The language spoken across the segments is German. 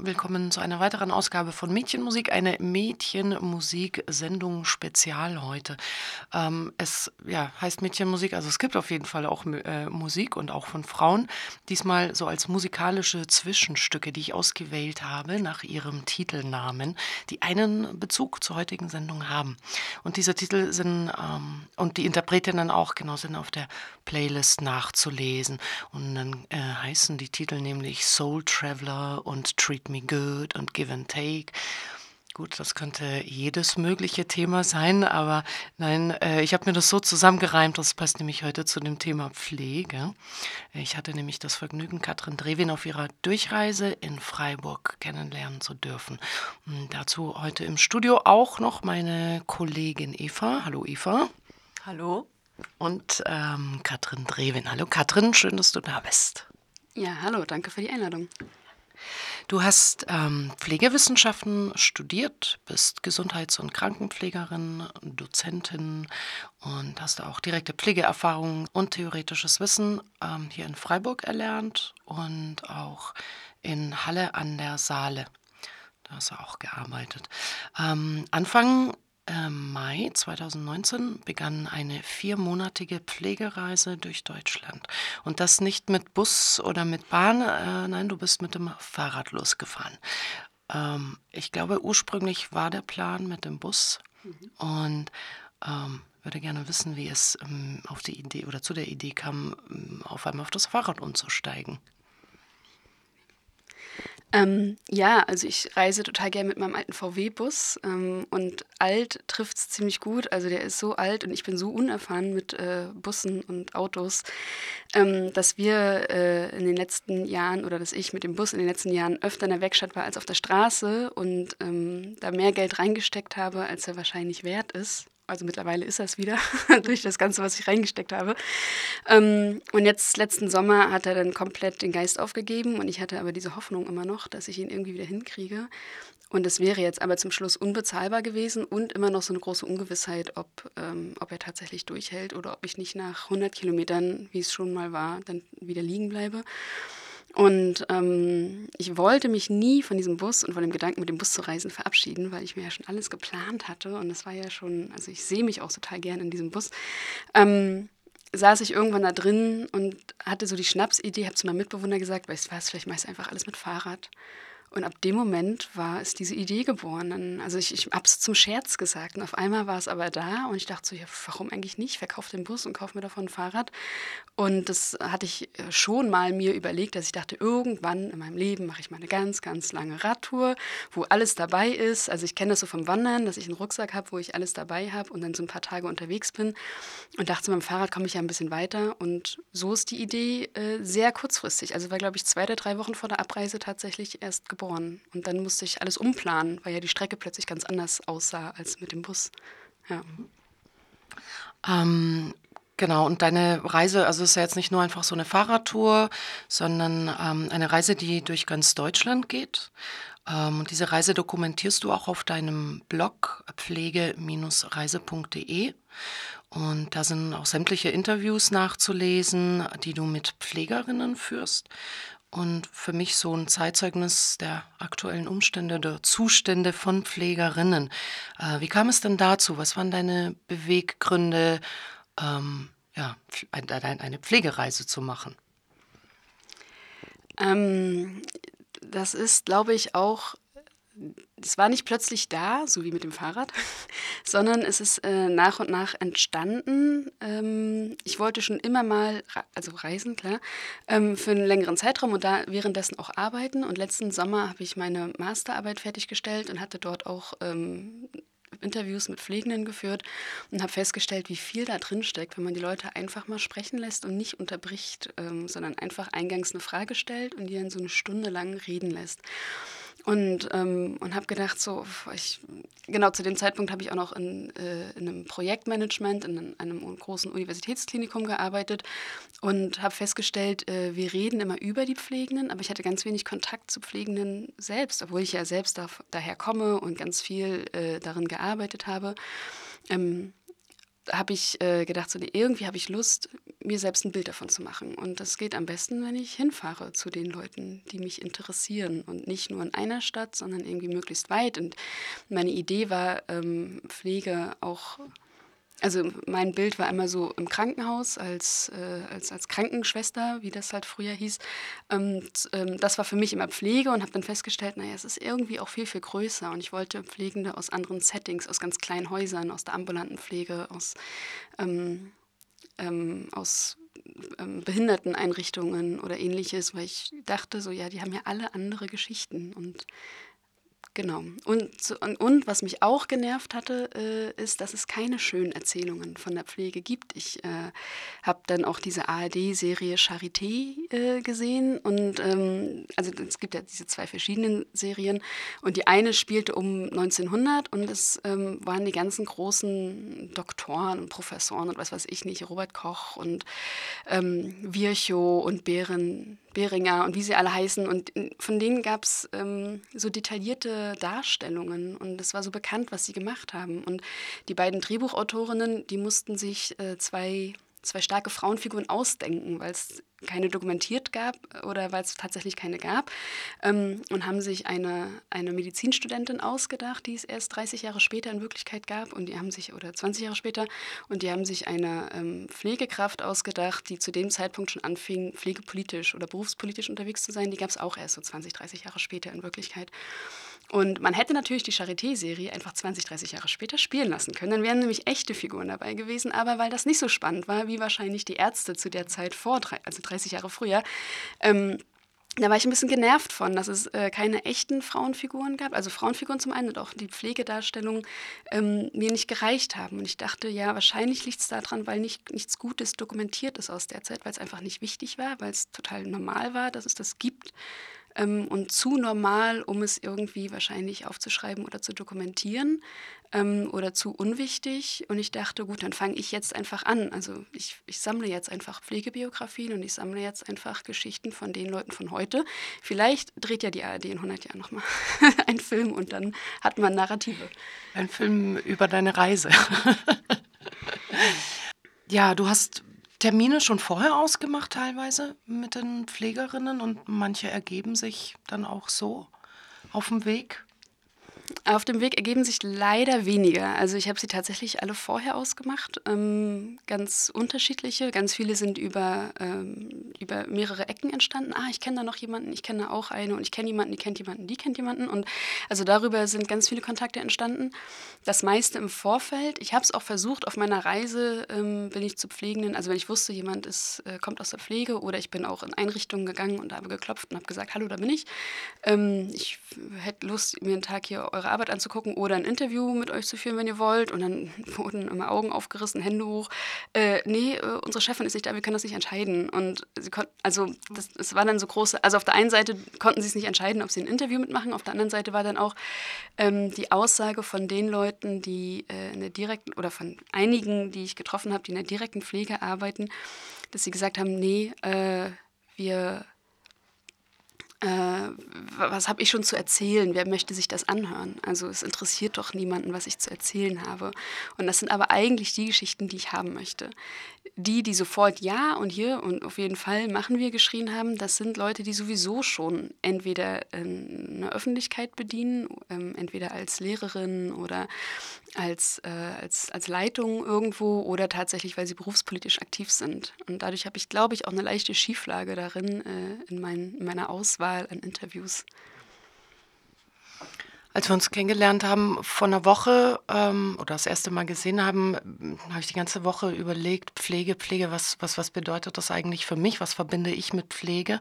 Willkommen zu einer weiteren Ausgabe von Mädchenmusik, eine Mädchenmusik-Sendung Spezial heute. Ähm, es ja, heißt Mädchenmusik, also es gibt auf jeden Fall auch äh, Musik und auch von Frauen. Diesmal so als musikalische Zwischenstücke, die ich ausgewählt habe nach ihrem Titelnamen, die einen Bezug zur heutigen Sendung haben. Und diese Titel sind ähm, und die Interpretinnen auch genau sind auf der Playlist nachzulesen. Und dann äh, heißen die Titel nämlich Soul Traveler und Treat Me Good und Give and Take. Gut, das könnte jedes mögliche Thema sein, aber nein, äh, ich habe mir das so zusammengereimt, das passt nämlich heute zu dem Thema Pflege. Ich hatte nämlich das Vergnügen, Katrin Drewin auf ihrer Durchreise in Freiburg kennenlernen zu dürfen. Und dazu heute im Studio auch noch meine Kollegin Eva. Hallo Eva. Hallo. Und ähm, Katrin Drewin. Hallo Katrin, schön, dass du da bist. Ja, hallo, danke für die Einladung. Du hast ähm, Pflegewissenschaften studiert, bist Gesundheits- und Krankenpflegerin, Dozentin und hast auch direkte Pflegeerfahrung und theoretisches Wissen ähm, hier in Freiburg erlernt und auch in Halle an der Saale. Da hast du auch gearbeitet. Ähm, Anfang ähm, Mai 2019 begann eine viermonatige Pflegereise durch Deutschland. Und das nicht mit Bus oder mit Bahn, äh, nein, du bist mit dem Fahrrad losgefahren. Ähm, ich glaube, ursprünglich war der Plan mit dem Bus mhm. und ähm, würde gerne wissen, wie es ähm, auf die Idee oder zu der Idee kam, ähm, auf einmal auf das Fahrrad umzusteigen. Ähm, ja, also ich reise total gerne mit meinem alten VW-Bus ähm, und alt trifft es ziemlich gut. Also der ist so alt und ich bin so unerfahren mit äh, Bussen und Autos, ähm, dass wir äh, in den letzten Jahren oder dass ich mit dem Bus in den letzten Jahren öfter in der Werkstatt war als auf der Straße und ähm, da mehr Geld reingesteckt habe, als er wahrscheinlich wert ist also mittlerweile ist das wieder, durch das Ganze, was ich reingesteckt habe. Ähm, und jetzt letzten Sommer hat er dann komplett den Geist aufgegeben und ich hatte aber diese Hoffnung immer noch, dass ich ihn irgendwie wieder hinkriege. Und es wäre jetzt aber zum Schluss unbezahlbar gewesen und immer noch so eine große Ungewissheit, ob, ähm, ob er tatsächlich durchhält oder ob ich nicht nach 100 Kilometern, wie es schon mal war, dann wieder liegen bleibe. Und ähm, ich wollte mich nie von diesem Bus und von dem Gedanken, mit dem Bus zu reisen, verabschieden, weil ich mir ja schon alles geplant hatte. Und es war ja schon, also ich sehe mich auch total gern in diesem Bus. Ähm, saß ich irgendwann da drin und hatte so die Schnapsidee, habe zu meinem Mitbewohner gesagt, weißt du was, vielleicht machst du einfach alles mit Fahrrad. Und ab dem Moment war es diese Idee geboren. Also ich, ich habe es zum Scherz gesagt und auf einmal war es aber da und ich dachte so, ja, warum eigentlich nicht? Verkauf den Bus und kauf mir davon ein Fahrrad. Und das hatte ich äh, schon mal mir überlegt, dass ich dachte, irgendwann in meinem Leben mache ich mal eine ganz, ganz lange Radtour, wo alles dabei ist. Also ich kenne das so vom Wandern, dass ich einen Rucksack habe, wo ich alles dabei habe und dann so ein paar Tage unterwegs bin und dachte, mit dem Fahrrad komme ich ja ein bisschen weiter. Und so ist die Idee äh, sehr kurzfristig. Also war, glaube ich, zwei oder drei Wochen vor der Abreise tatsächlich erst geboren geboren. Und dann musste ich alles umplanen, weil ja die Strecke plötzlich ganz anders aussah als mit dem Bus. Ja. Ähm, genau, und deine Reise, also ist ja jetzt nicht nur einfach so eine Fahrradtour, sondern ähm, eine Reise, die durch ganz Deutschland geht. Ähm, und diese Reise dokumentierst du auch auf deinem Blog pflege-reise.de. Und da sind auch sämtliche Interviews nachzulesen, die du mit Pflegerinnen führst und für mich so ein Zeitzeugnis der aktuellen Umstände, der Zustände von Pflegerinnen. Äh, wie kam es denn dazu? Was waren deine Beweggründe, ähm, ja, eine Pflegereise zu machen? Ähm, das ist, glaube ich, auch es war nicht plötzlich da, so wie mit dem Fahrrad, sondern es ist äh, nach und nach entstanden. Ähm, ich wollte schon immer mal, also reisen, klar, ähm, für einen längeren Zeitraum und da währenddessen auch arbeiten. Und letzten Sommer habe ich meine Masterarbeit fertiggestellt und hatte dort auch ähm, Interviews mit Pflegenden geführt und habe festgestellt, wie viel da drin steckt, wenn man die Leute einfach mal sprechen lässt und nicht unterbricht, ähm, sondern einfach eingangs eine Frage stellt und die dann so eine Stunde lang reden lässt. Und, ähm, und habe gedacht, so, ich, genau zu dem Zeitpunkt habe ich auch noch in, äh, in einem Projektmanagement in einem großen Universitätsklinikum gearbeitet und habe festgestellt, äh, wir reden immer über die Pflegenden, aber ich hatte ganz wenig Kontakt zu Pflegenden selbst, obwohl ich ja selbst da, daher komme und ganz viel äh, darin gearbeitet habe. Ähm, habe ich äh, gedacht, so, nee, irgendwie habe ich Lust, mir selbst ein Bild davon zu machen. Und das geht am besten, wenn ich hinfahre zu den Leuten, die mich interessieren und nicht nur in einer Stadt, sondern irgendwie möglichst weit. Und meine Idee war, ähm, Pflege auch also mein Bild war immer so im Krankenhaus als, äh, als, als Krankenschwester, wie das halt früher hieß. Und ähm, das war für mich immer Pflege und habe dann festgestellt, naja, es ist irgendwie auch viel, viel größer. Und ich wollte Pflegende aus anderen Settings, aus ganz kleinen Häusern, aus der ambulanten Pflege, aus, ähm, ähm, aus ähm, Behinderteneinrichtungen oder ähnliches, weil ich dachte so, ja, die haben ja alle andere Geschichten und Genau. Und, und, und, was mich auch genervt hatte, äh, ist, dass es keine schönen Erzählungen von der Pflege gibt. Ich äh, habe dann auch diese ARD-Serie Charité äh, gesehen. Und ähm, also es gibt ja diese zwei verschiedenen Serien. Und die eine spielte um 1900 und es ähm, waren die ganzen großen Doktoren und Professoren und was weiß ich nicht, Robert Koch und ähm, Virchow und Behren, Beringer und wie sie alle heißen. Und von denen gab es ähm, so detaillierte Darstellungen und es war so bekannt, was sie gemacht haben. Und die beiden Drehbuchautorinnen, die mussten sich äh, zwei zwei starke Frauenfiguren ausdenken, weil es keine dokumentiert gab oder weil es tatsächlich keine gab ähm, und haben sich eine, eine Medizinstudentin ausgedacht, die es erst 30 Jahre später in Wirklichkeit gab und die haben sich, oder 20 Jahre später, und die haben sich eine ähm, Pflegekraft ausgedacht, die zu dem Zeitpunkt schon anfing, pflegepolitisch oder berufspolitisch unterwegs zu sein. Die gab es auch erst so 20, 30 Jahre später in Wirklichkeit. Und man hätte natürlich die Charité-Serie einfach 20, 30 Jahre später spielen lassen können. Dann wären nämlich echte Figuren dabei gewesen. Aber weil das nicht so spannend war, wie wahrscheinlich die Ärzte zu der Zeit vor, also 30 Jahre früher, ähm, da war ich ein bisschen genervt von, dass es äh, keine echten Frauenfiguren gab. Also Frauenfiguren zum einen und auch die Pflegedarstellung ähm, mir nicht gereicht haben. Und ich dachte, ja, wahrscheinlich liegt es daran, weil nicht, nichts Gutes dokumentiert ist aus der Zeit, weil es einfach nicht wichtig war, weil es total normal war, dass es das gibt ähm, und zu normal, um es irgendwie wahrscheinlich aufzuschreiben oder zu dokumentieren ähm, oder zu unwichtig. Und ich dachte, gut, dann fange ich jetzt einfach an. Also ich, ich sammle jetzt einfach Pflegebiografien und ich sammle jetzt einfach Geschichten von den Leuten von heute. Vielleicht dreht ja die ARD in 100 Jahren nochmal einen Film und dann hat man Narrative. Ein Film über deine Reise. ja, du hast Termine schon vorher ausgemacht teilweise mit den Pflegerinnen und manche ergeben sich dann auch so auf dem Weg? Auf dem Weg ergeben sich leider weniger. Also ich habe sie tatsächlich alle vorher ausgemacht, ähm, ganz unterschiedliche. Ganz viele sind über, ähm, über mehrere Ecken entstanden. Ah, ich kenne da noch jemanden, ich kenne da auch eine und ich kenne jemanden, die kennt jemanden, die kennt jemanden. Und also darüber sind ganz viele Kontakte entstanden. Das meiste im Vorfeld. Ich habe es auch versucht, auf meiner Reise ähm, bin ich zu Pflegenden, also wenn ich wusste, jemand ist, äh, kommt aus der Pflege oder ich bin auch in Einrichtungen gegangen und habe geklopft und habe gesagt, hallo, da bin ich. Ähm, ich hätte Lust, mir einen Tag hier eure Arbeit anzugucken oder ein Interview mit euch zu führen, wenn ihr wollt. Und dann wurden immer Augen aufgerissen, Hände hoch. Äh, nee, äh, unsere Chefin ist nicht da, wir können das nicht entscheiden. Und sie konnten, also das, das war dann so große, also auf der einen Seite konnten sie es nicht entscheiden, ob sie ein Interview mitmachen, auf der anderen Seite war dann auch ähm, die Aussage von den Leuten, die äh, in der direkten, oder von einigen, die ich getroffen habe, die in der direkten Pflege arbeiten, dass sie gesagt haben, nee, äh, wir äh, was habe ich schon zu erzählen? Wer möchte sich das anhören? Also es interessiert doch niemanden, was ich zu erzählen habe. Und das sind aber eigentlich die Geschichten, die ich haben möchte. Die, die sofort ja und hier und auf jeden Fall machen wir geschrien haben, das sind Leute, die sowieso schon entweder eine Öffentlichkeit bedienen, ähm, entweder als Lehrerin oder als, äh, als, als Leitung irgendwo oder tatsächlich, weil sie berufspolitisch aktiv sind. Und dadurch habe ich, glaube ich, auch eine leichte Schieflage darin äh, in, mein, in meiner Auswahl an Interviews. Als wir uns kennengelernt haben, vor einer Woche ähm, oder das erste Mal gesehen haben, habe ich die ganze Woche überlegt, Pflege, Pflege, was, was, was bedeutet das eigentlich für mich? Was verbinde ich mit Pflege?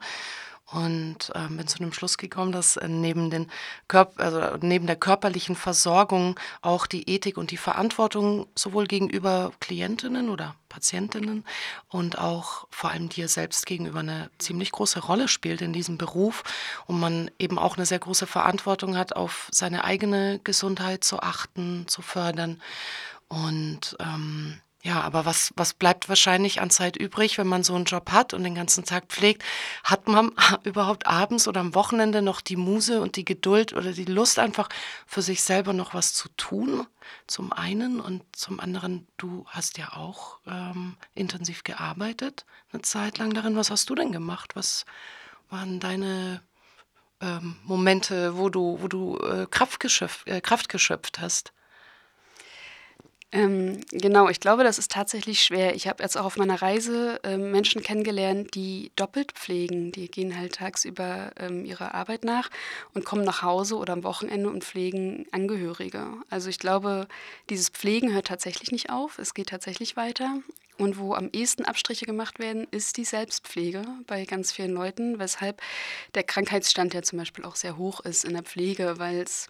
Und äh, bin zu dem Schluss gekommen, dass äh, neben, den Körp also neben der körperlichen Versorgung auch die Ethik und die Verantwortung sowohl gegenüber Klientinnen oder Patientinnen und auch vor allem dir selbst gegenüber eine ziemlich große Rolle spielt in diesem Beruf. Und man eben auch eine sehr große Verantwortung hat, auf seine eigene Gesundheit zu achten, zu fördern. Und ähm, Ja, aber was was bleibt wahrscheinlich an Zeit übrig, wenn man so 'n Job hat und den ganzen Tag pflegt? Hat man überhaupt abends oder am Wochenende noch die Muse und die Geduld oder die Lust einfach für sich selber noch was zu tun? Zum einen und zum anderen, du hast ja auch, ähm, intensiv gearbeitet 'ne Zeit lang darin. Was hast du denn gemacht? Was waren deine, ähm, Momente, wo du wo du, äh, Kraft geschöpf äh, Kraft geschöpft hast? Ähm, genau, ich glaube, das ist tatsächlich schwer. Ich habe jetzt auch auf meiner Reise, ähm, Menschen kennengelernt, die doppelt pflegen. Die gehen halt tagsüber, ähm, ihrer Arbeit nach und kommen nach Hause oder am Wochenende und pflegen Angehörige. Also, ich glaube, dieses Pflegen hört tatsächlich nicht auf. Es geht tatsächlich weiter. Und wo am ehesten Abstriche gemacht werden, ist die Selbstpflege bei ganz vielen Leuten, weshalb der Krankheitsstand ja zum Beispiel auch sehr hoch ist in der Pflege, weil's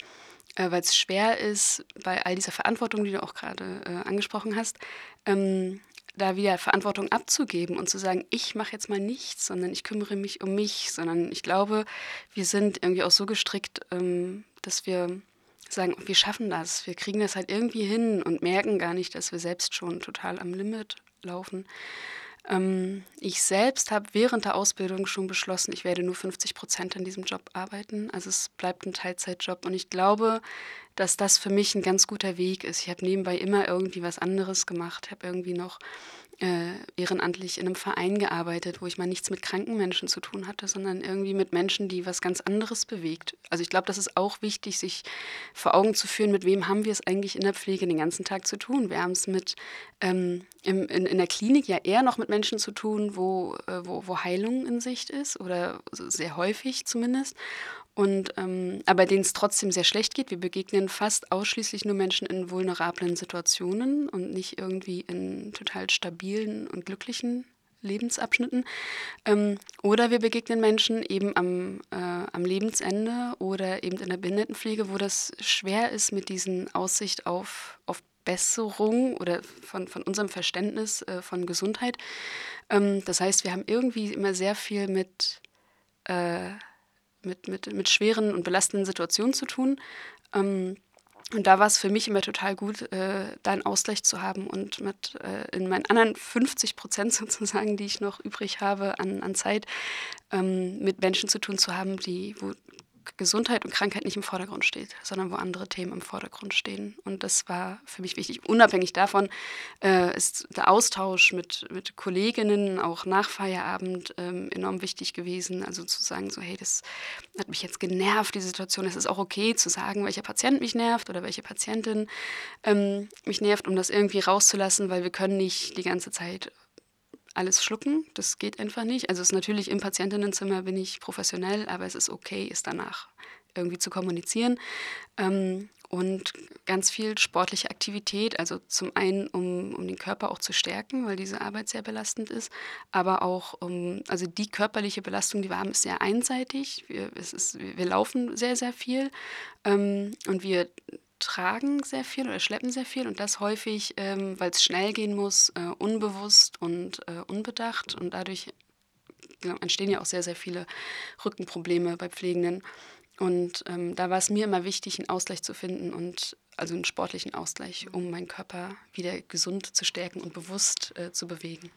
äh, weil's schwer ist, bei all dieser Verantwortung, die du auch gerade äh, angesprochen hast, ähm, da wieder Verantwortung abzugeben und zu sagen: „Ich mache jetzt mal nichts, sondern ich kümmere mich um mich.“ Sondern ich glaube, wir sind irgendwie auch so gestrickt, ähm, dass wir sagen: „Wir schaffen das. Wir kriegen das halt irgendwie hin“ und merken gar nicht, dass wir selbst schon total am Limit laufen. Ähm, ich selbst habe während der Ausbildung schon beschlossen, ich werde nur 50% an diesem Job arbeiten. Also, es bleibt 'n Teilzeitjob und ich glaube, dass das für mich 'n ganz guter Weg ist. Ich habe nebenbei immer irgendwie was anderes gemacht, habe irgendwie noch äh, ehrenamtlich in einem Verein gearbeitet, wo ich mal nichts mit kranken Menschen zu tun hatte, sondern irgendwie mit Menschen, die was ganz anderes bewegt. Also, ich glaube, das ist auch wichtig, sich vor Augen zu führen, mit wem haben wir es eigentlich in der Pflege den ganzen Tag zu tun. Wir haben es mit ähm, im in in der Klinik ja eher noch mit Menschen zu tun, wo äh, wo wo Heilung in Sicht ist oder sehr häufig zumindest. Und, ähm aber denen es trotzdem sehr schlecht geht. Wir begegnen fast ausschließlich nur Menschen in vulnerablen Situationen und nicht irgendwie in total stabilen und glücklichen Lebensabschnitten. Ähm, oder wir begegnen Menschen eben am äh, am Lebensende oder eben in der Behindertenpflege, wo das schwer ist mit diesen Aussicht auf auf Besserung oder von von unserem Verständnis, äh, von Gesundheit. Ähm, das heißt, wir haben irgendwie immer sehr viel mit, äh mit mit mit schweren und belastenden Situationen zu tun. Ähm, und da war es für mich immer total gut, äh, da 'n Ausgleich zu haben und mit äh, in meinen anderen 50% sozusagen, die ich noch übrig habe an an Zeit, ähm, mit Menschen zu tun zu haben, die wo Gesundheit und Krankheit nicht im Vordergrund steht, sondern wo andere Themen im Vordergrund stehen. Und das war für mich wichtig. Unabhängig davon, äh, ist der Austausch mit mit Kolleginnen auch nach Feierabend, ähm, enorm wichtig gewesen. Also, zu sagen so: „Hey, das hat mich jetzt genervt, die Situation.“ Es ist auch okay zu sagen, welcher Patient mich nervt oder welche Patientin, ähm, mich nervt, um das irgendwie rauszulassen, weil wir können nicht die ganze Zeit alles schlucken. Das geht einfach nicht. Also, es ist natürlich im Patientinnenzimmer bin ich professionell, aber es ist okay, es danach irgendwie zu kommunizieren. Ähm, und ganz viel sportliche Aktivität, also zum einen, um um den Körper auch zu stärken, weil diese Arbeit sehr belastend ist, aber auch um also, die körperliche Belastung, die wir haben, ist sehr einseitig. Wir es ist wir laufen sehr, sehr viel, ähm, und wir tragen sehr viel oder schleppen sehr viel und das häufig, ähm, weil es schnell gehen muss, äh, unbewusst und, äh, unbedacht und dadurch, genau, entstehen ja auch sehr, sehr viele Rückenprobleme bei Pflegenden. Und, ähm, da war es mir immer wichtig, einen Ausgleich zu finden und also, einen sportlichen Ausgleich, um meinen Körper wieder gesund zu stärken und bewusst, äh, zu bewegen.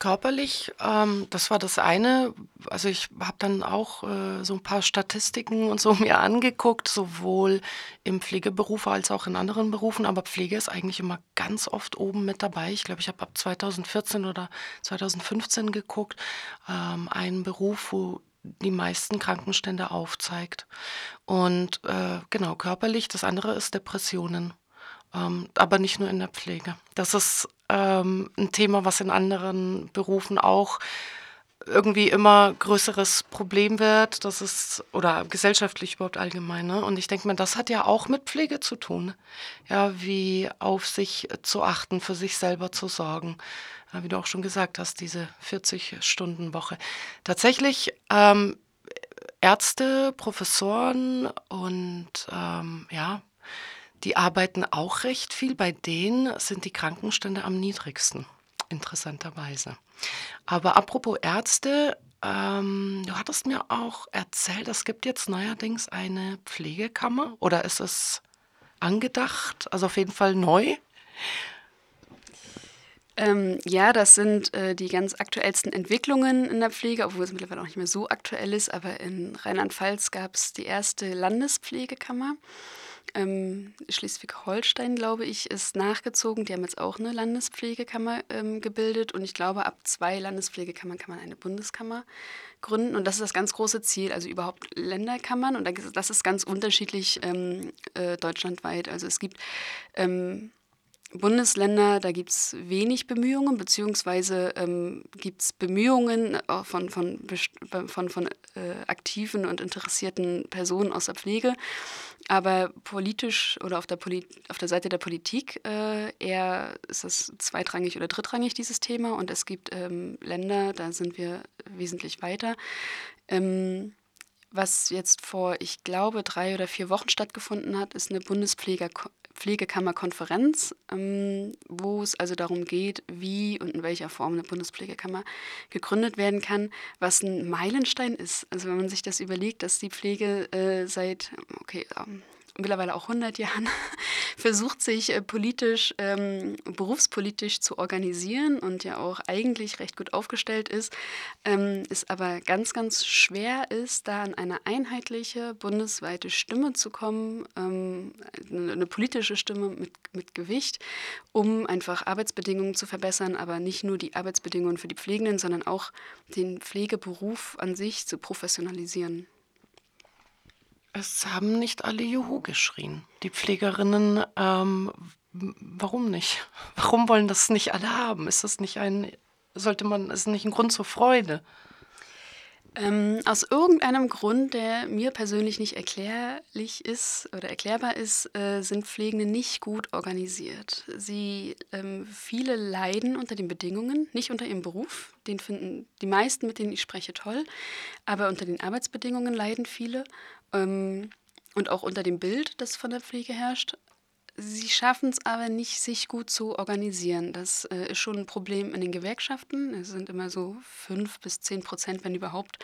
Körperlich, ähm, das war das eine. Also, ich habe dann auch, äh, so 'n paar Statistiken und so mir angeguckt, sowohl im Pflegeberuf als auch in anderen Berufen, aber Pflege ist eigentlich immer ganz oft oben mit dabei. Ich glaube, ich habe ab 2014 oder 2015 geguckt, ähm, einen Beruf, wo die meisten Krankenstände aufzeigt. Und, äh, genau, körperlich, das andere ist Depressionen, ähm, aber nicht nur in der Pflege. Das ist, ähm, 'n Thema, was in anderen Berufen auch irgendwie immer größeres Problem wird. Das ist oder gesellschaftlich überhaupt allgemein, ne? Und ich denke mir, das hat ja auch mit Pflege zu tun, ja, wie auf sich zu achten, für sich selber zu sorgen. Ja, wie du auch schon gesagt hast, diese 40-Stunden-Woche. Tatsächlich, ähm, Ärzte, Professoren und, ähm, ja, die arbeiten auch recht viel. Bei denen sind die Krankenstände am niedrigsten, interessanterweise. Aber apropos Ärzte, ähm, du hattest mir auch erzählt, es gibt jetzt neuerdings eine Pflegekammer oder ist es angedacht, also auf jeden Fall neu? Ähm, ja, das sind äh, die ganz aktuellsten Entwicklungen in der Pflege, obwohl es mittlerweile auch nicht mehr so aktuell ist. Aber in Rheinland-Pfalz gab es die erste Landespflegekammer. Ähm, Schleswig-Holstein, glaube ich, ist nachgezogen. Die haben jetzt auch eine Landespflegekammer ähm, gebildet. Und ich glaube, ab zwei Landespflegekammern kann man eine Bundeskammer gründen. Und das ist das ganz große Ziel, also überhaupt Länderkammern. Und das ist ganz unterschiedlich ähm, äh, deutschlandweit. Also es gibt ähm, Bundesländer, da gibt es wenig Bemühungen, beziehungsweise ähm, gibt es Bemühungen äh, von, von, von, von äh, aktiven und interessierten Personen aus der Pflege, aber politisch oder auf der, Poli auf der Seite der Politik äh, eher ist das zweitrangig oder drittrangig, dieses Thema. Und es gibt ähm, Länder, da sind wir wesentlich weiter. Ähm, was jetzt vor, ich glaube, drei oder vier Wochen stattgefunden hat, ist eine Bundespfleger Pflegekammerkonferenz, ähm, wo es also darum geht, wie und in welcher Form eine Bundespflegekammer gegründet werden kann, was ein Meilenstein ist. Also wenn man sich das überlegt, dass die Pflege äh, seit, okay, ähm, mittlerweile auch 100 Jahren, versucht sich äh, politisch, ähm, berufspolitisch zu organisieren und ja auch eigentlich recht gut aufgestellt ist, ähm, es aber ganz, ganz schwer ist, da an eine einheitliche bundesweite Stimme zu kommen, ähm, eine, politische Stimme mit, mit Gewicht, um einfach Arbeitsbedingungen zu verbessern, aber nicht nur die Arbeitsbedingungen für die Pflegenden, sondern auch den Pflegeberuf an sich zu professionalisieren. Es haben nicht alle Juhu geschrien. Die Pflegerinnen, ähm, warum nicht? Warum wollen das nicht alle haben? Ist das nicht ein, sollte man, ist nicht ein Grund zur Freude? Ähm, aus irgendeinem Grund, der mir persönlich nicht erklärlich ist oder erklärbar ist, äh, sind Pflegende nicht gut organisiert. Sie, ähm, viele leiden unter den Bedingungen, nicht unter ihrem Beruf. Den finden die meisten, mit denen ich spreche, toll. Aber unter den Arbeitsbedingungen leiden viele. Ähm, und auch unter dem Bild, das von der Pflege herrscht. Sie schaffen es aber nicht, sich gut zu organisieren. Das äh, ist schon ein Problem in den Gewerkschaften. Es sind immer so fünf bis zehn Prozent, wenn überhaupt,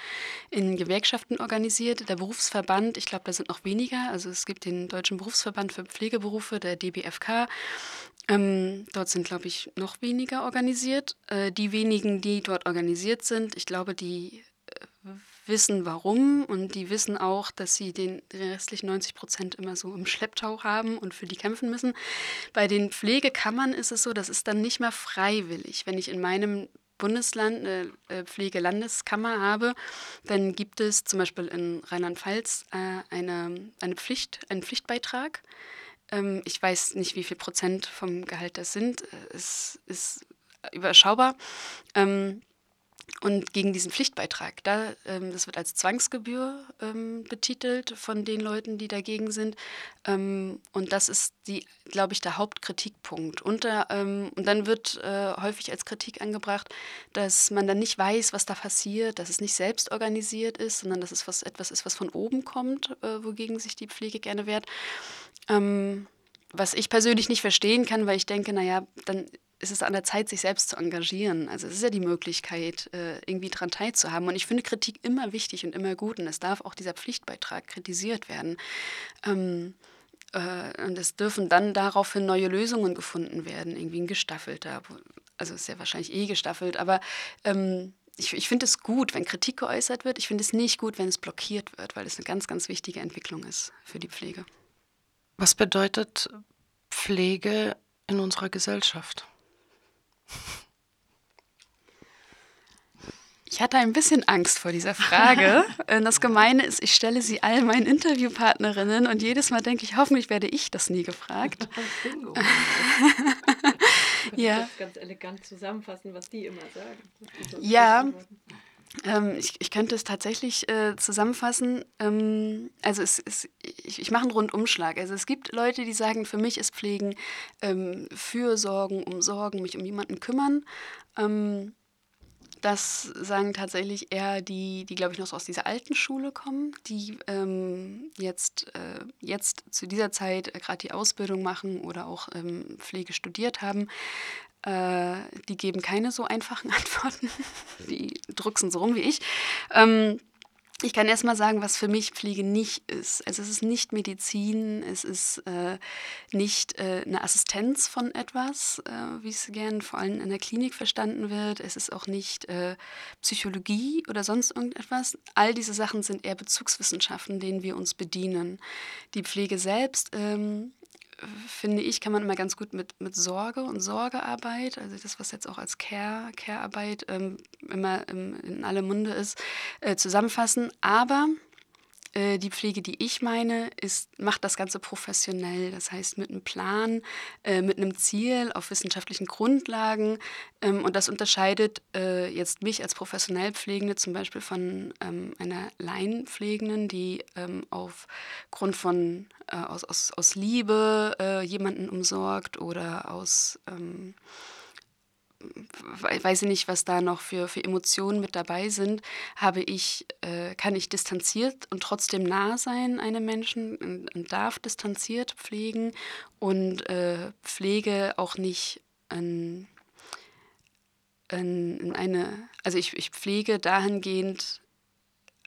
in Gewerkschaften organisiert. Der Berufsverband, ich glaube, da sind noch weniger. Also es gibt den Deutschen Berufsverband für Pflegeberufe, der DBFK. Ähm, dort sind, glaube ich, noch weniger organisiert. Äh, die wenigen, die dort organisiert sind, ich glaube, die wissen warum und die wissen auch, dass sie den restlichen 90 Prozent immer so im Schlepptau haben und für die kämpfen müssen. Bei den Pflegekammern ist es so, das ist dann nicht mehr freiwillig. Wenn ich in meinem Bundesland eine äh, Pflegelandeskammer habe, dann gibt es zum Beispiel in Rheinland-Pfalz äh, eine, eine Pflicht, einen Pflichtbeitrag. Ähm, ich weiß nicht, wie viel Prozent vom Gehalt das sind. Es ist überschaubar. Ähm, und gegen diesen Pflichtbeitrag, da, ähm, das wird als Zwangsgebühr ähm, betitelt von den Leuten, die dagegen sind. Ähm, und das ist, glaube ich, der Hauptkritikpunkt. Und, da, ähm, und dann wird äh, häufig als Kritik angebracht, dass man dann nicht weiß, was da passiert, dass es nicht selbst organisiert ist, sondern dass es was, etwas ist, was von oben kommt, äh, wogegen sich die Pflege gerne wehrt. Ähm, was ich persönlich nicht verstehen kann, weil ich denke, naja, dann ist es an der Zeit, sich selbst zu engagieren. Also es ist ja die Möglichkeit, äh, irgendwie daran teilzuhaben. Und ich finde Kritik immer wichtig und immer gut. Und es darf auch dieser Pflichtbeitrag kritisiert werden. Ähm, äh, und es dürfen dann daraufhin neue Lösungen gefunden werden, irgendwie ein gestaffelter. Also ist ja wahrscheinlich eh gestaffelt, aber ähm, ich, ich finde es gut, wenn Kritik geäußert wird. Ich finde es nicht gut, wenn es blockiert wird, weil es eine ganz, ganz wichtige Entwicklung ist für die Pflege. Was bedeutet Pflege in unserer Gesellschaft? Ich hatte ein bisschen Angst vor dieser Frage. Äh, das Gemeine ist, ich stelle sie all meinen Interviewpartnerinnen und jedes Mal denke ich, hoffentlich werde ich das nie gefragt. Bingo. ja. Das ganz elegant zusammenfassen, was die immer sagen. Ja, ähm, ich, ich, könnte es tatsächlich äh, zusammenfassen. Ähm, also es, es, ich, ich mache einen Rundumschlag. Also es gibt Leute, die sagen, für mich ist Pflegen ähm, Fürsorgen, umsorgen, mich um jemanden kümmern. Ähm, das sagen tatsächlich eher die, die glaube ich, noch so aus dieser alten Schule kommen, die ähm, jetzt, äh, jetzt zu dieser Zeit äh, gerade die Ausbildung machen oder auch ähm, Pflege studiert haben. Äh, die geben keine so einfachen Antworten. Die drucksen so rum wie ich. Ähm, Ich kann erst mal sagen, was für mich Pflege nicht ist. Also es ist nicht Medizin, es ist äh, nicht äh, eine Assistenz von etwas, äh, wie es gern vor allem in der Klinik verstanden wird. Es ist auch nicht äh, Psychologie oder sonst irgendetwas. All diese Sachen sind eher Bezugswissenschaften, denen wir uns bedienen. Die Pflege selbst ähm, finde ich, kann man immer ganz gut mit, mit Sorge und Sorgearbeit, also das, was jetzt auch als Care, Care-Arbeit ähm, immer im, in aller Munde ist, äh, zusammenfassen. Aber äh, die Pflege, die ich meine, ist, macht das Ganze professionell. Das heißt mit einem Plan, äh, mit einem Ziel, auf wissenschaftlichen Grundlagen. Ähm, und das unterscheidet äh, jetzt mich als professionell Pflegende zum Beispiel von ähm, einer Laienpflegenden, die ähm, aufgrund von äh, aus, aus, aus Liebe äh, jemanden umsorgt oder aus ähm, weiß ich nicht, was da noch für, für Emotionen mit dabei sind, habe ich, äh, kann ich distanziert und trotzdem nah sein einem Menschen und, und darf distanziert pflegen und äh, pflege auch nicht in, in eine, also ich, ich pflege dahingehend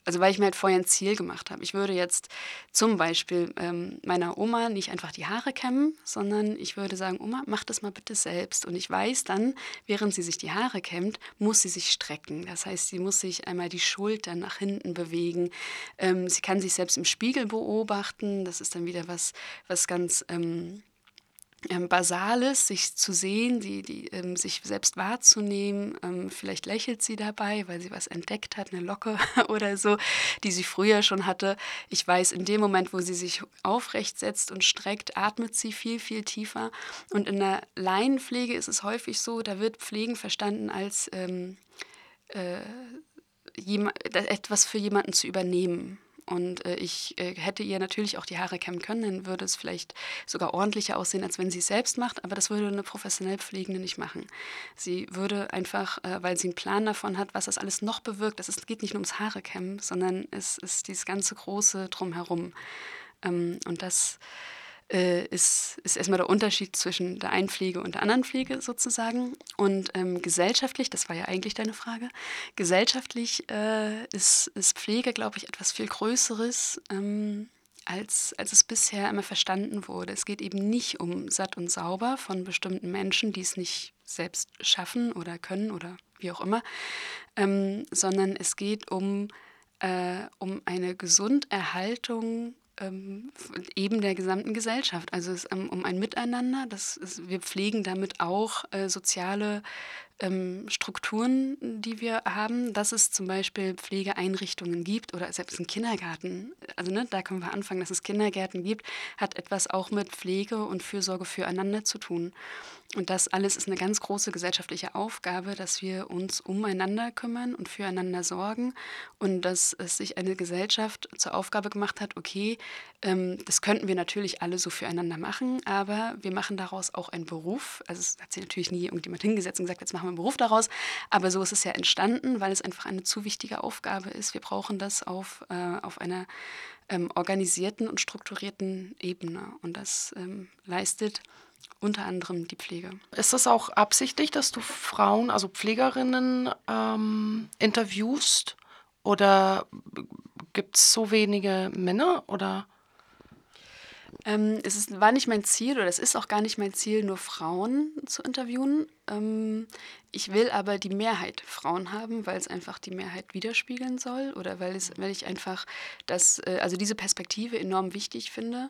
also weil ich mir halt vorher ein Ziel gemacht habe. Ich würde jetzt zum Beispiel ähm, meiner Oma nicht einfach die Haare kämmen, sondern ich würde sagen, Oma, mach das mal bitte selbst. Und ich weiß dann, während sie sich die Haare kämmt, muss sie sich strecken. Das heißt, sie muss sich einmal die Schultern nach hinten bewegen. Ähm, sie kann sich selbst im Spiegel beobachten. Das ist dann wieder was, was ganz... Ähm, ähm, Basales, sich zu sehen, die, die, ähm, sich selbst wahrzunehmen. Ähm, vielleicht lächelt sie dabei, weil sie was entdeckt hat, eine Locke oder so, die sie früher schon hatte. Ich weiß, in dem Moment, wo sie sich aufrecht setzt und streckt, atmet sie viel, viel tiefer. Und in der Laienpflege ist es häufig so, da wird Pflegen verstanden als ähm, äh, etwas für jemanden zu übernehmen. Und äh, ich äh, hätte ihr natürlich auch die Haare kämmen können, dann würde es vielleicht sogar ordentlicher aussehen, als wenn sie es selbst macht. Aber das würde eine professionell Pflegende nicht machen. Sie würde einfach, äh, weil sie einen Plan davon hat, was das alles noch bewirkt, es geht nicht nur ums Haare kämmen, sondern es ist dieses ganze Große drumherum. Ähm, und das äh, ist, ist erstmal der Unterschied zwischen der einen Pflege und der anderen Pflege sozusagen. Und ähm, gesellschaftlich, das war ja eigentlich deine Frage, gesellschaftlich äh, ist, ist Pflege, glaube ich, etwas viel Größeres. Ähm, als, als es bisher immer verstanden wurde. Es geht eben nicht um satt und sauber von bestimmten Menschen, die es nicht selbst schaffen oder können oder wie auch immer, ähm, sondern es geht um, äh, um eine Gesunderhaltung ähm, eben der gesamten Gesellschaft. Also es um, um ein Miteinander. Das ist, wir pflegen damit auch äh, soziale ähm, Strukturen, die wir haben, dass es zum Beispiel Pflegeeinrichtungen gibt oder selbst ein Kindergarten. Also ne, da können wir anfangen, dass es Kindergärten gibt, hat etwas auch mit Pflege und Fürsorge füreinander zu tun. Und das alles ist eine ganz große gesellschaftliche Aufgabe, dass wir uns umeinander kümmern und füreinander sorgen und dass es sich eine Gesellschaft zur Aufgabe gemacht hat, okay, ähm, das könnten wir natürlich alle so füreinander machen, aber wir machen daraus auch einen Beruf. Also es hat sich natürlich nie irgendjemand hingesetzt und gesagt, jetzt machen wir einen Beruf daraus, aber so ist es ja entstanden, weil es einfach eine zu wichtige Aufgabe ist. Wir brauchen das auf, äh, auf einer ähm, organisierten und strukturierten Ebene und das ähm, leistet unter anderem die Pflege. Ist das auch absichtlich, dass du Frauen, also Pflegerinnen, ähm, interviewst? Oder gibt es so wenige Männer? Oder? Ähm, es ist, war nicht mein Ziel oder es ist auch gar nicht mein Ziel, nur Frauen zu interviewen. Ähm, ich will aber die Mehrheit Frauen haben, weil es einfach die Mehrheit widerspiegeln soll oder weil, es, weil ich einfach das, äh, also diese Perspektive enorm wichtig finde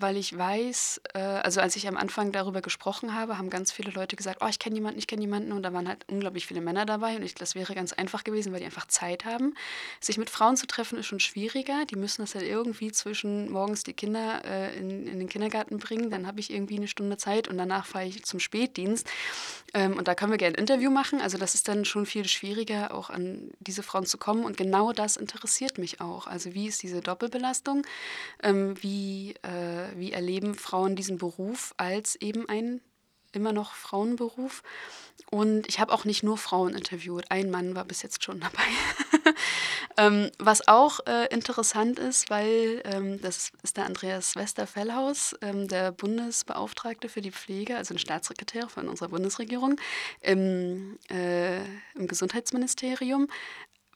weil ich weiß, äh, also als ich am Anfang darüber gesprochen habe, haben ganz viele Leute gesagt, oh, ich kenne jemanden, ich kenne jemanden. Und da waren halt unglaublich viele Männer dabei. Und ich, das wäre ganz einfach gewesen, weil die einfach Zeit haben. Sich mit Frauen zu treffen ist schon schwieriger, die müssen das halt irgendwie zwischen morgens die Kinder äh, in, in den Kindergarten bringen, dann habe ich irgendwie eine Stunde Zeit und danach fahre ich zum Spätdienst. Ähm, und da können wir gerne ein Interview machen, also das ist dann schon viel schwieriger, auch an diese Frauen zu kommen. Und genau das interessiert mich auch, also wie ist diese Doppelbelastung, ähm, wie äh, wie erleben Frauen diesen Beruf als eben ein immer noch Frauenberuf. Und ich habe auch nicht nur Frauen interviewt. Ein Mann war bis jetzt schon dabei. ähm, was auch äh, interessant ist, weil ähm, das ist der Andreas Westerfellhaus, ähm, der Bundesbeauftragte für die Pflege, also ein Staatssekretär von unserer Bundesregierung im, äh, im Gesundheitsministerium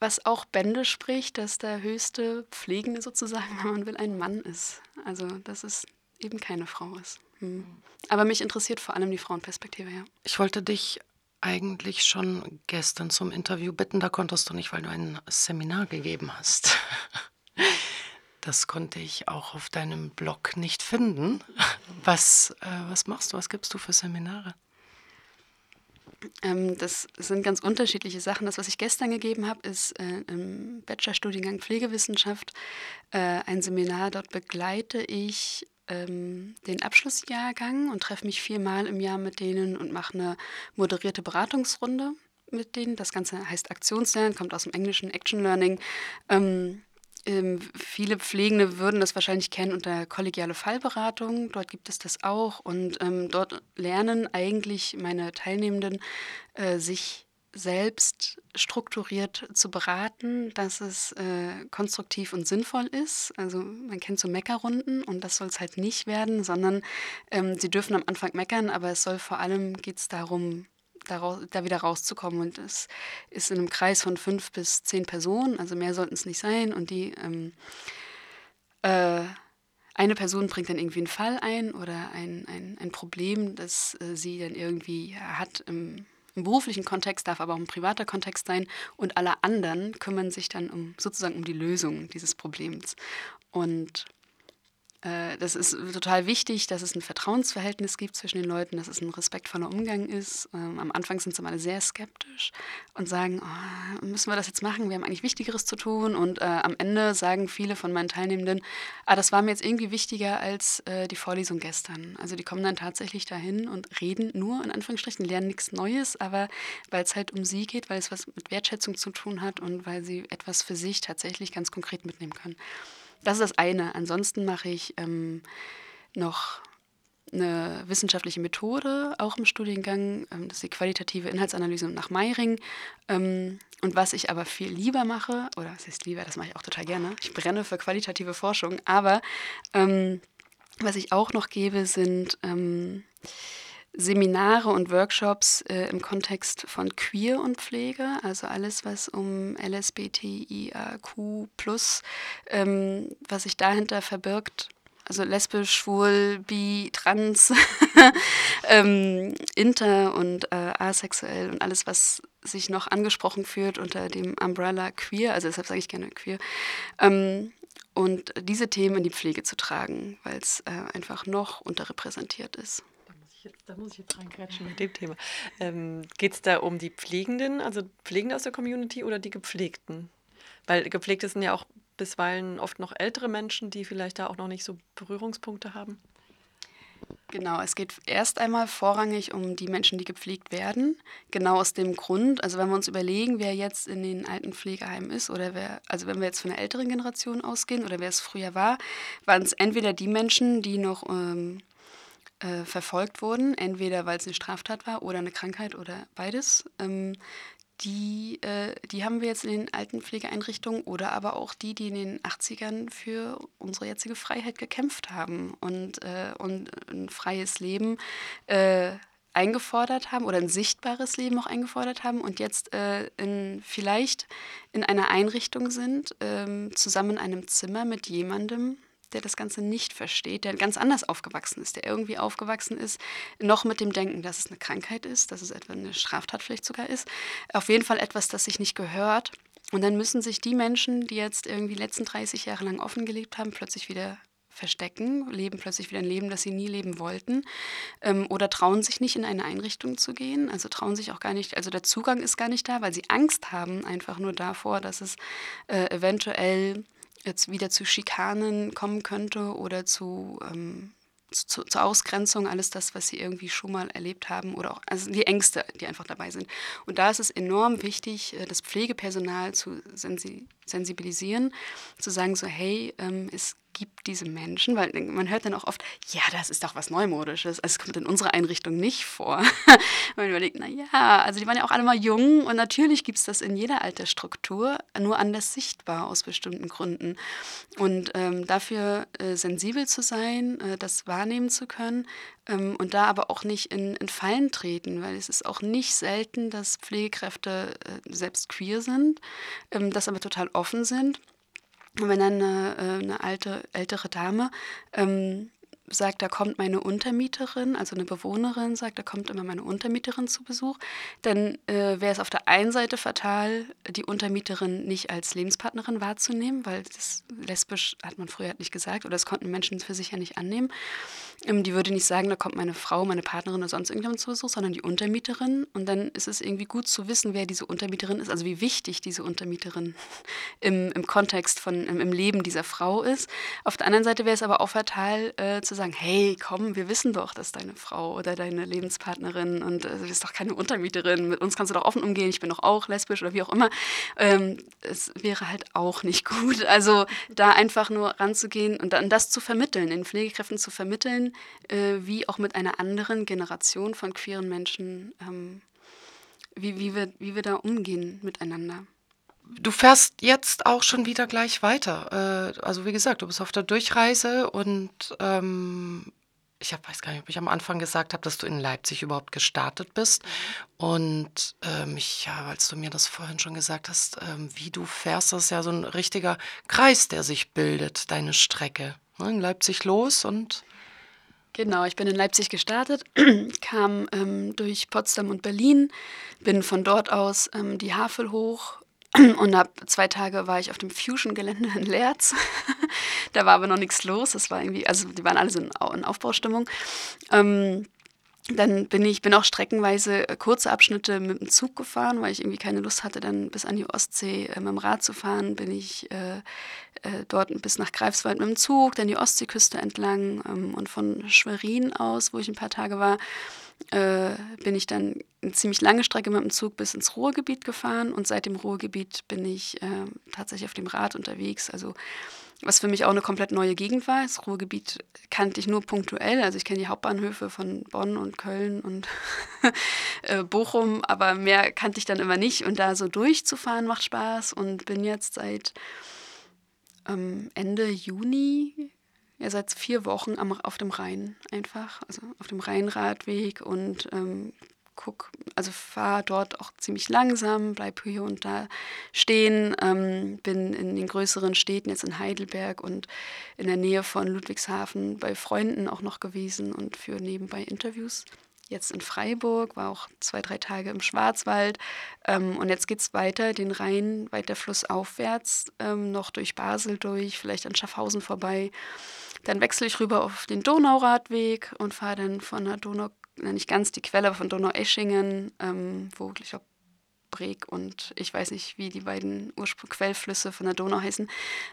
was auch Bände spricht, dass der höchste Pflegende sozusagen, wenn man will, ein Mann ist. Also, dass es eben keine Frau ist. Hm. Aber mich interessiert vor allem die Frauenperspektive, ja. Ich wollte dich eigentlich schon gestern zum Interview bitten, da konntest du nicht, weil du ein Seminar gegeben hast. Das konnte ich auch auf deinem Blog nicht finden. Was, äh, was machst du? Was gibst du für Seminare? Ähm, das sind ganz unterschiedliche Sachen. Das, was ich gestern gegeben habe, ist äh, im Bachelorstudiengang Pflegewissenschaft äh, ein Seminar. Dort begleite ich ähm, den Abschlussjahrgang und treffe mich viermal im Jahr mit denen und mache eine moderierte Beratungsrunde mit denen. Das Ganze heißt Aktionslernen, kommt aus dem englischen Action Learning. Ähm, ähm, viele Pflegende würden das wahrscheinlich kennen unter kollegiale Fallberatung. Dort gibt es das auch. Und ähm, dort lernen eigentlich meine Teilnehmenden, äh, sich selbst strukturiert zu beraten, dass es äh, konstruktiv und sinnvoll ist. Also man kennt so Meckerrunden und das soll es halt nicht werden, sondern ähm, sie dürfen am Anfang meckern, aber es soll vor allem geht es darum, da, da wieder rauszukommen. Und es ist in einem Kreis von fünf bis zehn Personen, also mehr sollten es nicht sein. Und die ähm, äh, eine Person bringt dann irgendwie einen Fall ein oder ein, ein, ein Problem, das äh, sie dann irgendwie hat im, im, beruflichen Kontext, darf aber auch ein privater Kontext sein. Und alle anderen kümmern sich dann um sozusagen um die Lösung dieses Problems. Und das ist total wichtig, dass es ein Vertrauensverhältnis gibt zwischen den Leuten, dass es ein respektvoller Umgang ist. Ähm, am Anfang sind sie alle sehr skeptisch und sagen, oh, müssen wir das jetzt machen? Wir haben eigentlich Wichtigeres zu tun. Und äh, am Ende sagen viele von meinen Teilnehmenden, ah, das war mir jetzt irgendwie wichtiger als äh, die Vorlesung gestern. Also die kommen dann tatsächlich dahin und reden nur, in Anführungsstrichen, lernen nichts Neues, aber weil es halt um sie geht, weil es was mit Wertschätzung zu tun hat und weil sie etwas für sich tatsächlich ganz konkret mitnehmen können. Das ist das eine. Ansonsten mache ich ähm, noch eine wissenschaftliche Methode, auch im Studiengang. Ähm, das ist die qualitative Inhaltsanalyse nach Meiring. Ähm, und was ich aber viel lieber mache, oder was heißt lieber, das mache ich auch total gerne, ich brenne für qualitative Forschung, aber ähm, was ich auch noch gebe, sind ähm, Seminare und Workshops äh, im Kontext von Queer und Pflege, also alles, was um LSBTIAQ ähm, was sich dahinter verbirgt, also lesbisch, schwul, bi, trans, ähm, inter und äh, asexuell und alles, was sich noch angesprochen führt unter dem Umbrella queer, also deshalb sage ich gerne queer, ähm, und diese Themen in die Pflege zu tragen, weil es äh, einfach noch unterrepräsentiert ist jetzt, da muss ich jetzt reingrätschen mit dem Thema. Ähm, Geht es da um die Pflegenden, also Pflegende aus der Community oder die Gepflegten? Weil Gepflegte sind ja auch bisweilen oft noch ältere Menschen, die vielleicht da auch noch nicht so Berührungspunkte haben. Genau, es geht erst einmal vorrangig um die Menschen, die gepflegt werden. Genau aus dem Grund, also wenn wir uns überlegen, wer jetzt in den alten Pflegeheimen ist oder wer, also wenn wir jetzt von der älteren Generation ausgehen oder wer es früher war, waren es entweder die Menschen, die noch ähm, äh, verfolgt wurden, entweder weil es eine Straftat war oder eine Krankheit oder beides. Ähm, die, äh, die haben wir jetzt in den Altenpflegeeinrichtungen oder aber auch die, die in den 80ern für unsere jetzige Freiheit gekämpft haben und, äh, und ein freies Leben äh, eingefordert haben oder ein sichtbares Leben auch eingefordert haben und jetzt äh, in, vielleicht in einer Einrichtung sind, ähm, zusammen in einem Zimmer mit jemandem, der das Ganze nicht versteht, der ganz anders aufgewachsen ist, der irgendwie aufgewachsen ist, noch mit dem Denken, dass es eine Krankheit ist, dass es etwa eine Straftat vielleicht sogar ist. Auf jeden Fall etwas, das sich nicht gehört. Und dann müssen sich die Menschen, die jetzt irgendwie die letzten 30 Jahre lang offen gelebt haben, plötzlich wieder verstecken, leben plötzlich wieder ein Leben, das sie nie leben wollten ähm, oder trauen sich nicht in eine Einrichtung zu gehen, also trauen sich auch gar nicht, also der Zugang ist gar nicht da, weil sie Angst haben einfach nur davor, dass es äh, eventuell jetzt wieder zu Schikanen kommen könnte oder zu, ähm, zu, zur Ausgrenzung, alles das, was sie irgendwie schon mal erlebt haben oder auch also die Ängste, die einfach dabei sind. Und da ist es enorm wichtig, äh, das Pflegepersonal zu sensi sensibilisieren, zu sagen so, hey, ähm, es gibt diese Menschen, weil man hört dann auch oft, ja, das ist doch was Neumodisches. Also es kommt in unserer Einrichtung nicht vor. man überlegt, naja, also die waren ja auch alle mal jung und natürlich gibt es das in jeder Altersstruktur, nur anders sichtbar aus bestimmten Gründen. Und ähm, dafür äh, sensibel zu sein, äh, das wahrnehmen zu können ähm, und da aber auch nicht in, in Fallen treten, weil es ist auch nicht selten, dass Pflegekräfte äh, selbst queer sind, ähm, das aber total offen sind und wenn dann eine, äh, eine alte, ältere Dame ähm, sagt, da kommt meine Untermieterin, also eine Bewohnerin sagt, da kommt immer meine Untermieterin zu Besuch, dann äh, wäre es auf der einen Seite fatal, die Untermieterin nicht als Lebenspartnerin wahrzunehmen, weil das lesbisch hat man früher nicht gesagt oder das konnten Menschen für sich ja nicht annehmen. Ähm, die würde nicht sagen, da kommt meine Frau, meine Partnerin oder sonst irgendjemand zu Besuch, sondern die Untermieterin. Und dann ist es irgendwie gut zu wissen, wer diese Untermieterin ist, also wie wichtig diese Untermieterin im, im Kontext von im, im Leben dieser Frau ist. Auf der anderen Seite wäre es aber auch fatal äh, zu sagen, hey, komm, wir wissen doch, dass deine Frau oder deine Lebenspartnerin und äh, du bist doch keine Untermieterin, mit uns kannst du doch offen umgehen, ich bin doch auch lesbisch oder wie auch immer. Ähm, es wäre halt auch nicht gut. Also da einfach nur ranzugehen und dann das zu vermitteln, den Pflegekräften zu vermitteln, äh, wie auch mit einer anderen Generation von queeren Menschen, ähm, wie, wie, wir, wie wir da umgehen miteinander. Du fährst jetzt auch schon wieder gleich weiter. Äh, also wie gesagt, du bist auf der Durchreise und ähm, ich hab, weiß gar nicht, ob ich am Anfang gesagt habe, dass du in Leipzig überhaupt gestartet bist. Und ähm, ich, ja, als du mir das vorhin schon gesagt hast, ähm, wie du fährst, das ist ja so ein richtiger Kreis, der sich bildet, deine Strecke. Ne, in Leipzig los und Genau, ich bin in Leipzig gestartet, kam ähm, durch Potsdam und Berlin, bin von dort aus ähm, die Havel hoch und ab zwei Tage war ich auf dem Fusion-Gelände in Leerz. da war aber noch nichts los. Das war irgendwie, also die waren alle so in, in Aufbaustimmung. Ähm, dann bin ich bin auch streckenweise äh, kurze Abschnitte mit dem Zug gefahren, weil ich irgendwie keine Lust hatte, dann bis an die Ostsee äh, mit dem Rad zu fahren. Bin ich äh, äh, dort bis nach Greifswald mit dem Zug, dann die Ostseeküste entlang ähm, und von Schwerin aus, wo ich ein paar Tage war, äh, bin ich dann eine ziemlich lange Strecke mit dem Zug bis ins Ruhrgebiet gefahren und seit dem Ruhrgebiet bin ich äh, tatsächlich auf dem Rad unterwegs. Also was für mich auch eine komplett neue Gegend war. Das Ruhrgebiet kannte ich nur punktuell. Also ich kenne die Hauptbahnhöfe von Bonn und Köln und äh, Bochum, aber mehr kannte ich dann immer nicht. Und da so durchzufahren macht Spaß und bin jetzt seit ähm, Ende Juni, ja seit vier Wochen am, auf dem Rhein einfach, also auf dem Rheinradweg und ähm, guck, also fahre dort auch ziemlich langsam, bleib hier und da stehen, ähm, bin in den größeren Städten, jetzt in Heidelberg und in der Nähe von Ludwigshafen bei Freunden auch noch gewesen und für nebenbei Interviews. Jetzt in Freiburg, war auch zwei, drei Tage im Schwarzwald. Ähm, und jetzt geht es weiter, den Rhein weiter flussaufwärts, ähm, noch durch Basel durch, vielleicht an Schaffhausen vorbei. Dann wechsle ich rüber auf den Donauradweg und fahre dann von der Donau nicht ganz die Quelle von Donau-Eschingen, ähm, wo ich glaube Breg und ich weiß nicht, wie die beiden Ursprung Quellflüsse von der Donau heißen,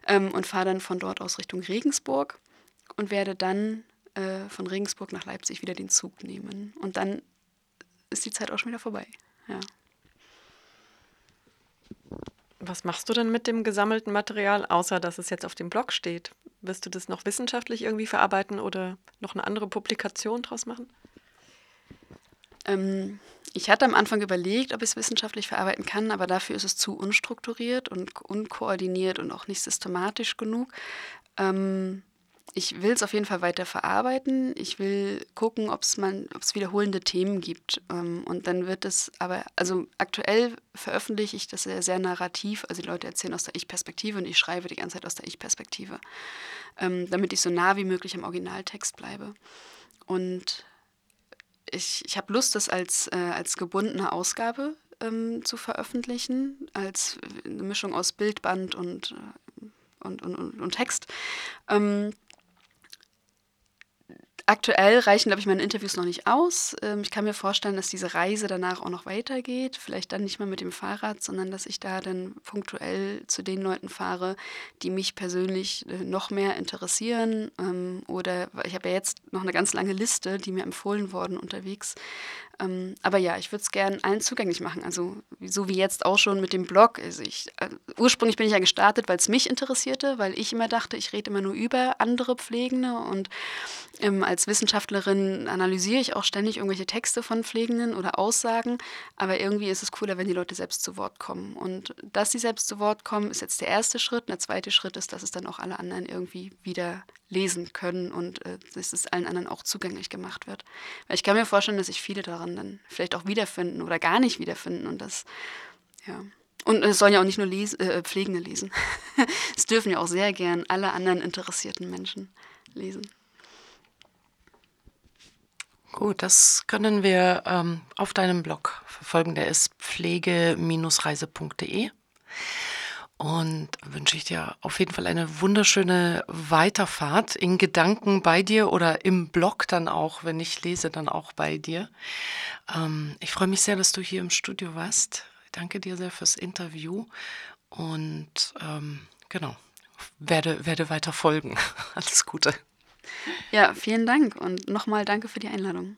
ähm, und fahre dann von dort aus Richtung Regensburg und werde dann äh, von Regensburg nach Leipzig wieder den Zug nehmen. Und dann ist die Zeit auch schon wieder vorbei. Ja. Was machst du denn mit dem gesammelten Material, außer dass es jetzt auf dem Blog steht? Wirst du das noch wissenschaftlich irgendwie verarbeiten oder noch eine andere Publikation draus machen? Ähm, ich hatte am Anfang überlegt, ob ich es wissenschaftlich verarbeiten kann, aber dafür ist es zu unstrukturiert und unkoordiniert und auch nicht systematisch genug. Ähm, ich will es auf jeden Fall weiter verarbeiten. Ich will gucken, ob es wiederholende Themen gibt. Ähm, und dann wird es aber, also aktuell veröffentliche ich das sehr, sehr narrativ. Also die Leute erzählen aus der Ich-Perspektive und ich schreibe die ganze Zeit aus der Ich-Perspektive, ähm, damit ich so nah wie möglich am Originaltext bleibe. Und ich, ich habe Lust, das als, äh, als gebundene Ausgabe ähm, zu veröffentlichen, als eine Mischung aus Bildband und, äh, und, und, und, und Text. Aktuell reichen, glaube ich, meine Interviews noch nicht aus. Ähm, ich kann mir vorstellen, dass diese Reise danach auch noch weitergeht. Vielleicht dann nicht mehr mit dem Fahrrad, sondern dass ich da dann punktuell zu den Leuten fahre, die mich persönlich äh, noch mehr interessieren. Ähm, oder ich habe ja jetzt noch eine ganz lange Liste, die mir empfohlen wurden unterwegs. Ähm, aber ja, ich würde es gerne allen zugänglich machen. Also so wie jetzt auch schon mit dem Blog. Also ich, äh, ursprünglich bin ich ja gestartet, weil es mich interessierte, weil ich immer dachte, ich rede immer nur über andere Pflegende und ähm, als Wissenschaftlerin analysiere ich auch ständig irgendwelche Texte von Pflegenden oder Aussagen, aber irgendwie ist es cooler, wenn die Leute selbst zu Wort kommen. Und dass sie selbst zu Wort kommen, ist jetzt der erste Schritt. Und der zweite Schritt ist, dass es dann auch alle anderen irgendwie wieder lesen können und äh, dass es allen anderen auch zugänglich gemacht wird. Weil ich kann mir vorstellen, dass sich viele daran dann vielleicht auch wiederfinden oder gar nicht wiederfinden und das, ja. Und es sollen ja auch nicht nur Les äh, Pflegende lesen. es dürfen ja auch sehr gern alle anderen interessierten Menschen lesen. Gut, das können wir ähm, auf deinem Blog verfolgen. Der ist pflege-reise.de. Und wünsche ich dir auf jeden Fall eine wunderschöne Weiterfahrt in Gedanken bei dir oder im Blog dann auch, wenn ich lese, dann auch bei dir. Ähm, ich freue mich sehr, dass du hier im Studio warst. Danke dir sehr fürs Interview und ähm, genau, werde, werde weiter folgen. Alles Gute. Ja, vielen Dank und nochmal danke für die Einladung.